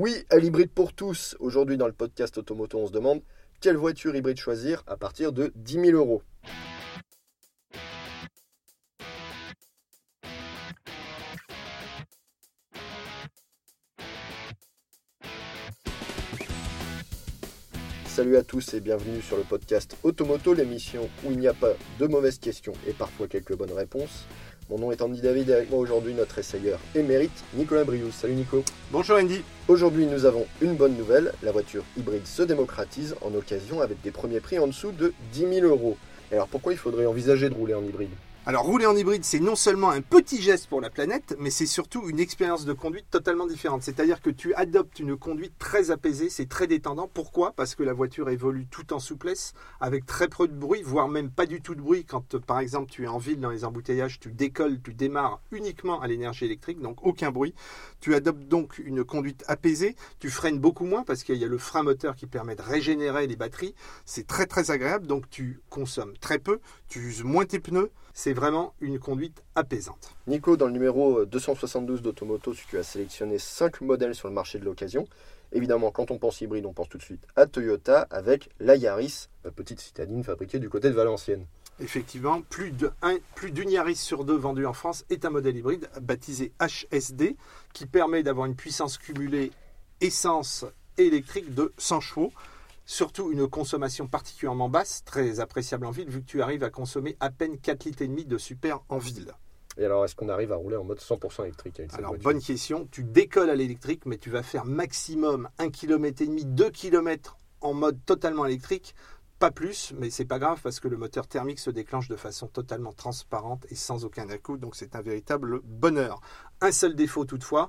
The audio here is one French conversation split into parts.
Oui, à l'hybride pour tous. Aujourd'hui, dans le podcast Automoto, on se demande quelle voiture hybride choisir à partir de 10 000 euros. Salut à tous et bienvenue sur le podcast Automoto, l'émission où il n'y a pas de mauvaises questions et parfois quelques bonnes réponses. Mon nom est Andy David et avec moi aujourd'hui notre essayeur émérite Nicolas Brious. Salut Nico. Bonjour Andy. Aujourd'hui nous avons une bonne nouvelle, la voiture hybride se démocratise en occasion avec des premiers prix en dessous de 10 000 euros. alors pourquoi il faudrait envisager de rouler en hybride? Alors rouler en hybride, c'est non seulement un petit geste pour la planète, mais c'est surtout une expérience de conduite totalement différente. C'est-à-dire que tu adoptes une conduite très apaisée, c'est très détendant. Pourquoi? Parce que la voiture évolue tout en souplesse, avec très peu de bruit, voire même pas du tout de bruit. Quand par exemple tu es en ville dans les embouteillages, tu décolles, tu démarres uniquement à l'énergie électrique, donc aucun bruit. Tu adoptes donc une conduite apaisée, tu freines beaucoup moins parce qu'il y a le frein moteur qui permet de régénérer les batteries. C'est très très agréable, donc tu consommes très peu, tu uses moins tes pneus c'est vraiment une conduite apaisante. Nico, dans le numéro 272 d'Automoto, tu as sélectionné 5 modèles sur le marché de l'occasion. Évidemment, quand on pense hybride, on pense tout de suite à Toyota avec la Yaris, la petite citadine fabriquée du côté de Valenciennes. Effectivement, plus d'une Yaris sur deux vendue en France est un modèle hybride baptisé HSD qui permet d'avoir une puissance cumulée essence et électrique de 100 chevaux Surtout une consommation particulièrement basse, très appréciable en ville, vu que tu arrives à consommer à peine 4 litres et demi de super en ville. Et alors, est-ce qu'on arrive à rouler en mode 100% électrique avec cette Alors, bonne question. Tu décolles à l'électrique, mais tu vas faire maximum 1 km et demi, 2 km en mode totalement électrique. Pas plus, mais c'est pas grave parce que le moteur thermique se déclenche de façon totalement transparente et sans aucun à donc c'est un véritable bonheur. Un seul défaut toutefois,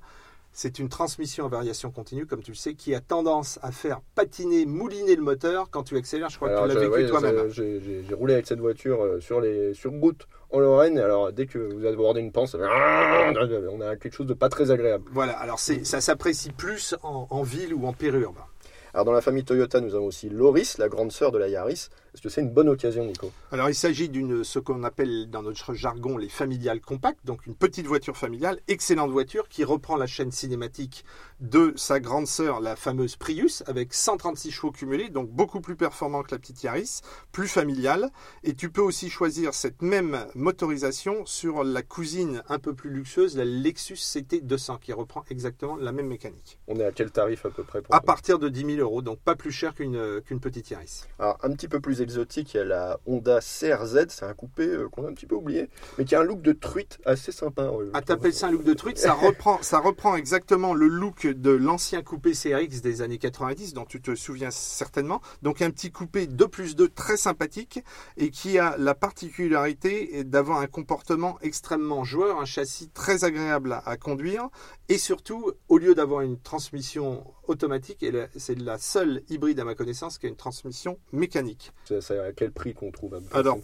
c'est une transmission à variation continue, comme tu le sais, qui a tendance à faire patiner, mouliner le moteur quand tu accélères. Je crois que tu l'as vécu toi-même. J'ai roulé avec cette voiture euh, sur les sur route en Lorraine. Alors dès que vous abordez une pente, on a quelque chose de pas très agréable. Voilà. Alors ça s'apprécie plus en, en ville ou en périurbain. Alors dans la famille Toyota, nous avons aussi Loris, la grande sœur de la Yaris. Est-ce que c'est une bonne occasion, Nico Alors il s'agit d'une ce qu'on appelle dans notre jargon les familiales compactes, donc une petite voiture familiale, excellente voiture qui reprend la chaîne cinématique de sa grande sœur, la fameuse Prius, avec 136 chevaux cumulés, donc beaucoup plus performant que la petite Yaris, plus familiale. Et tu peux aussi choisir cette même motorisation sur la cousine un peu plus luxueuse, la Lexus CT 200, qui reprend exactement la même mécanique. On est à quel tarif à peu près À partir de 10 000 euros, donc pas plus cher qu'une qu'une petite Yaris. Alors un petit peu plus exotique, il y a la Honda CRZ, c'est un coupé euh, qu'on a un petit peu oublié, mais qui a un look de truite assez sympa. Euh, ah, t'appelles ça un look de truite ça reprend, ça reprend exactement le look de l'ancien coupé CRX des années 90, dont tu te souviens certainement. Donc un petit coupé 2 plus 2 très sympathique et qui a la particularité d'avoir un comportement extrêmement joueur, un châssis très agréable à conduire et surtout, au lieu d'avoir une transmission automatique, c'est la seule hybride à ma connaissance qui a une transmission mécanique. C'est à quel prix qu'on trouve Alors,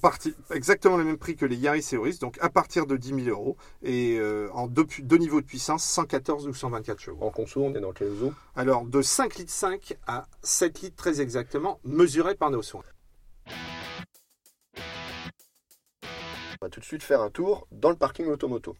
exactement le même prix que les Yaris et Auris, donc à partir de 10 000 euros et euh, en deux, niveaux de puissance, 114 ou 124 chevaux. En conso, on est dans quel zoo? Alors, de 5 litres 5 à 7 litres très exactement, mesuré par nos soins. On va tout de suite faire un tour dans le parking automoto.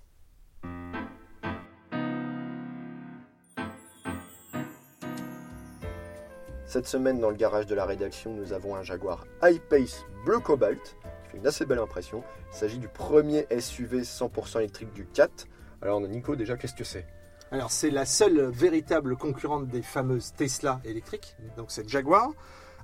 Cette semaine, dans le garage de la rédaction, nous avons un Jaguar I-Pace bleu cobalt qui fait une assez belle impression. Il s'agit du premier SUV 100% électrique du 4. Alors, Nico, déjà, qu'est-ce que c'est? Alors, c'est la seule véritable concurrente des fameuses Tesla électriques, donc c'est Jaguar.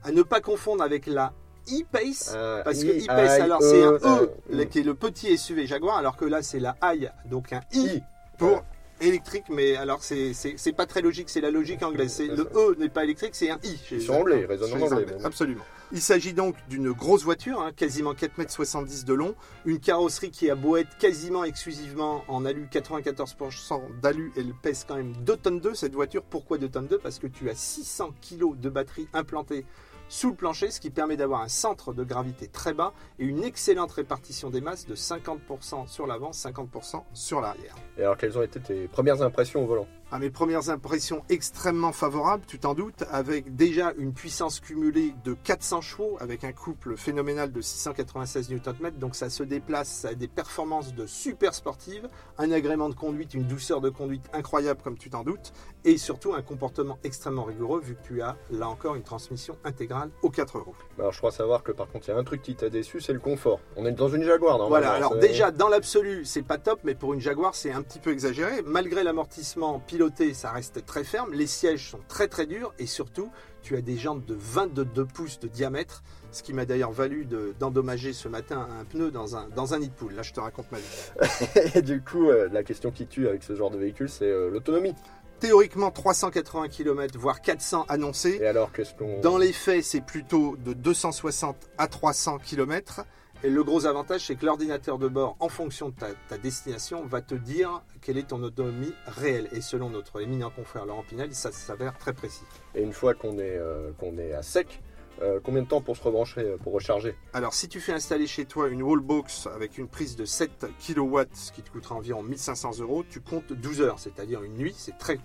À ne pas confondre avec la e-Pace, ah, parce que e-Pace, alors c'est un E, e qui est le petit SUV Jaguar, alors que là c'est la I, donc un I pour électrique, mais alors c'est pas très logique, c'est la logique anglaise. Le E n'est pas électrique, c'est un I. Ils sont anglais, anglais. Absolument. Il s'agit donc d'une grosse voiture, hein, quasiment 4,70 m de long, une carrosserie qui a beau être quasiment exclusivement en alu, 94% d'alu, elle pèse quand même 2 tonnes 2 cette voiture. Pourquoi 2 tonnes 2 Parce que tu as 600 kg de batterie implantée sous le plancher, ce qui permet d'avoir un centre de gravité très bas et une excellente répartition des masses de 50% sur l'avant, 50% sur l'arrière. Et alors, quelles ont été tes premières impressions au volant? À mes premières impressions extrêmement favorables, tu t'en doutes, avec déjà une puissance cumulée de 400 chevaux, avec un couple phénoménal de 696 Nm, donc ça se déplace, ça a des performances de super sportives, un agrément de conduite, une douceur de conduite incroyable comme tu t'en doutes, et surtout un comportement extrêmement rigoureux vu que tu as là encore une transmission intégrale aux 4 roues. Alors je crois savoir que par contre il y a un truc qui t'a déçu, c'est le confort. On est dans une Jaguar normalement. Voilà, alors déjà dans l'absolu c'est pas top, mais pour une Jaguar c'est un petit peu exagéré. Malgré l'amortissement ça reste très ferme, les sièges sont très très durs et surtout tu as des jantes de 22 pouces de diamètre, ce qui m'a d'ailleurs valu de- d'endommager ce matin un pneu dans un, dans un nid de poule. Là je te raconte ma vie. Et du coup, euh, la question qui tue avec ce genre de véhicule, c'est euh, l'autonomie. Théoriquement 380 km voire 400 annoncés. Et alors, qu'est-ce qu'on. Dans les faits, c'est plutôt de 260 à 300 km. Et le gros avantage, c'est que l'ordinateur de bord, en fonction de ta, ta destination, va te dire quelle est ton autonomie réelle. Et selon notre éminent confrère Laurent Pinel, ça s'avère très précis. Et une fois qu'on est, euh, qu'on est à sec, euh, combien de temps pour se rebrancher, euh, pour recharger? Alors, si tu fais installer chez toi une wallbox avec une prise de 7 kW, ce qui te coûtera environ 1500 euros, tu comptes 12 heures, c'est-à-dire une nuit. C'est très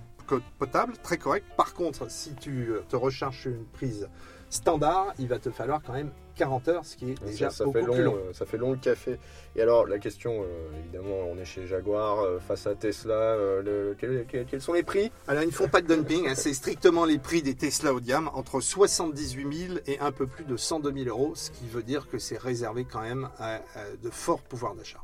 potable, très correct. Par contre, si tu te recharges une prise standard, il va te falloir quand même 40 heures, ce qui est déjà ça, ça beaucoup fait long, plus long. euh, ça fait long le café. Et alors, la question, euh, évidemment, on est chez Jaguar, euh, face à Tesla, euh, le- quel- quel- quels sont les prix? Alors, ils ne font pas de dumping, hein, c'est strictement les prix des Tesla haut de gamme, entre 78 000 et un peu plus de 102 000 euros, ce qui veut dire que c'est réservé quand même à, à de forts pouvoirs d'achat.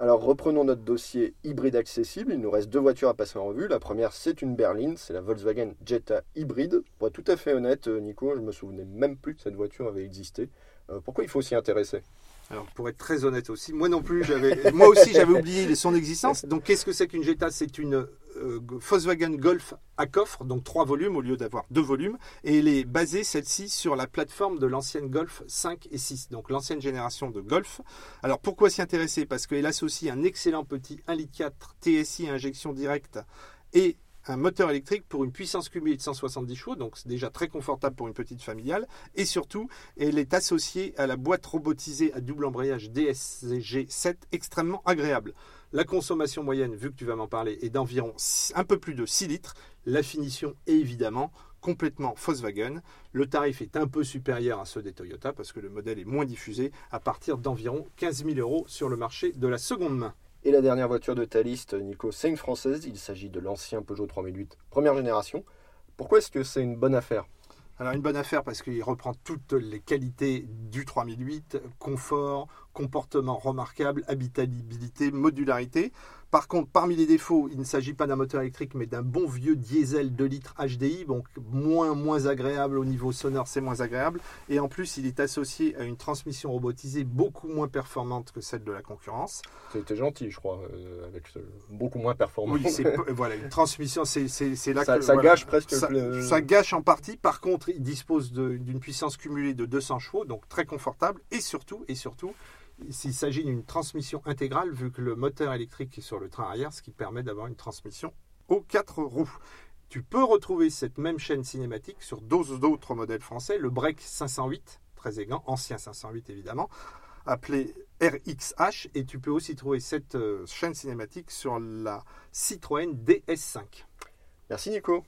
Alors reprenons notre dossier hybride accessible. Il nous reste deux voitures à passer en revue. La première, c'est une berline, c'est la Volkswagen Jetta hybride. Pour être tout à fait honnête, euh, Nico, je me souvenais même plus que cette voiture avait existé. Euh, pourquoi il faut s'y intéresser? Alors, pour être très honnête aussi, moi non plus, j'avais, moi aussi, j'avais oublié son existence. Donc, qu'est-ce que c'est qu'une Jetta? C'est une euh, Volkswagen Golf à coffre, donc trois volumes au lieu d'avoir deux volumes. Et elle est basée, celle-ci, sur la plateforme de l'ancienne Golf 5 et 6, donc l'ancienne génération de Golf. Alors, pourquoi s'y intéresser? Parce qu'elle associe un excellent petit 1,4 litre TSI à injection directe et un moteur électrique pour une puissance cumulée de 170 chevaux, donc c'est déjà très confortable pour une petite familiale. Et surtout, elle est associée à la boîte robotisée à double embrayage DSG 7, extrêmement agréable. La consommation moyenne, vu que tu vas m'en parler, est d'environ un peu plus de 6 litres. La finition est évidemment complètement Volkswagen. Le tarif est un peu supérieur à ceux des Toyota parce que le modèle est moins diffusé à partir d'environ 15 000 euros sur le marché de la seconde main. Et la dernière voiture de ta liste, Nico, c'est une française. Il s'agit de l'ancien Peugeot 3008, première génération. Pourquoi est-ce que c'est une bonne affaire? Alors une bonne affaire parce qu'il reprend toutes les qualités du 3008, confort, comportement remarquable, habitabilité, modularité. Par contre, parmi les défauts, il ne s'agit pas d'un moteur électrique mais d'un bon vieux diesel 2 litres HDI, donc moins, moins agréable au niveau sonore, c'est moins agréable. Et en plus, il est associé à une transmission robotisée beaucoup moins performante que celle de la concurrence. C'était gentil, je crois, euh, avec ce beaucoup moins performant. Oui, voilà, une transmission, c'est là ça, que ça voilà. gâche presque Ça, le- ça gâche en partie. Par contre, il dispose d'une puissance cumulée de 200 chevaux, donc très confortable. Et surtout, et surtout, s'il s'agit d'une transmission intégrale, vu que le moteur électrique est sur le train arrière, ce qui permet d'avoir une transmission aux quatre roues. Tu peux retrouver cette même chaîne cinématique sur d'autres modèles français, le Break 508, très élégant, ancien 508 évidemment, appelé RXH, et tu peux aussi trouver cette euh, chaîne cinématique sur la Citroën DS5. Merci Nico.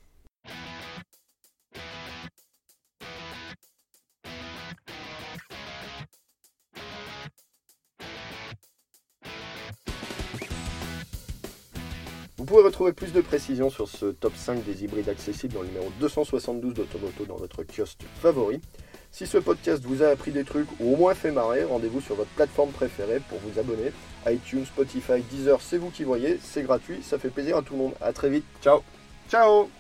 Pouvez retrouver plus de précisions sur ce top 5 des hybrides accessibles dans le numéro 272 d'Automoto dans votre kiosque favori. Si ce podcast vous a appris des trucs ou au moins fait marrer, rendez-vous sur votre plateforme préférée pour vous abonner. iTunes, Spotify, Deezer, c'est vous qui voyez, c'est gratuit, ça fait plaisir à tout le monde. À très vite, ciao Ciao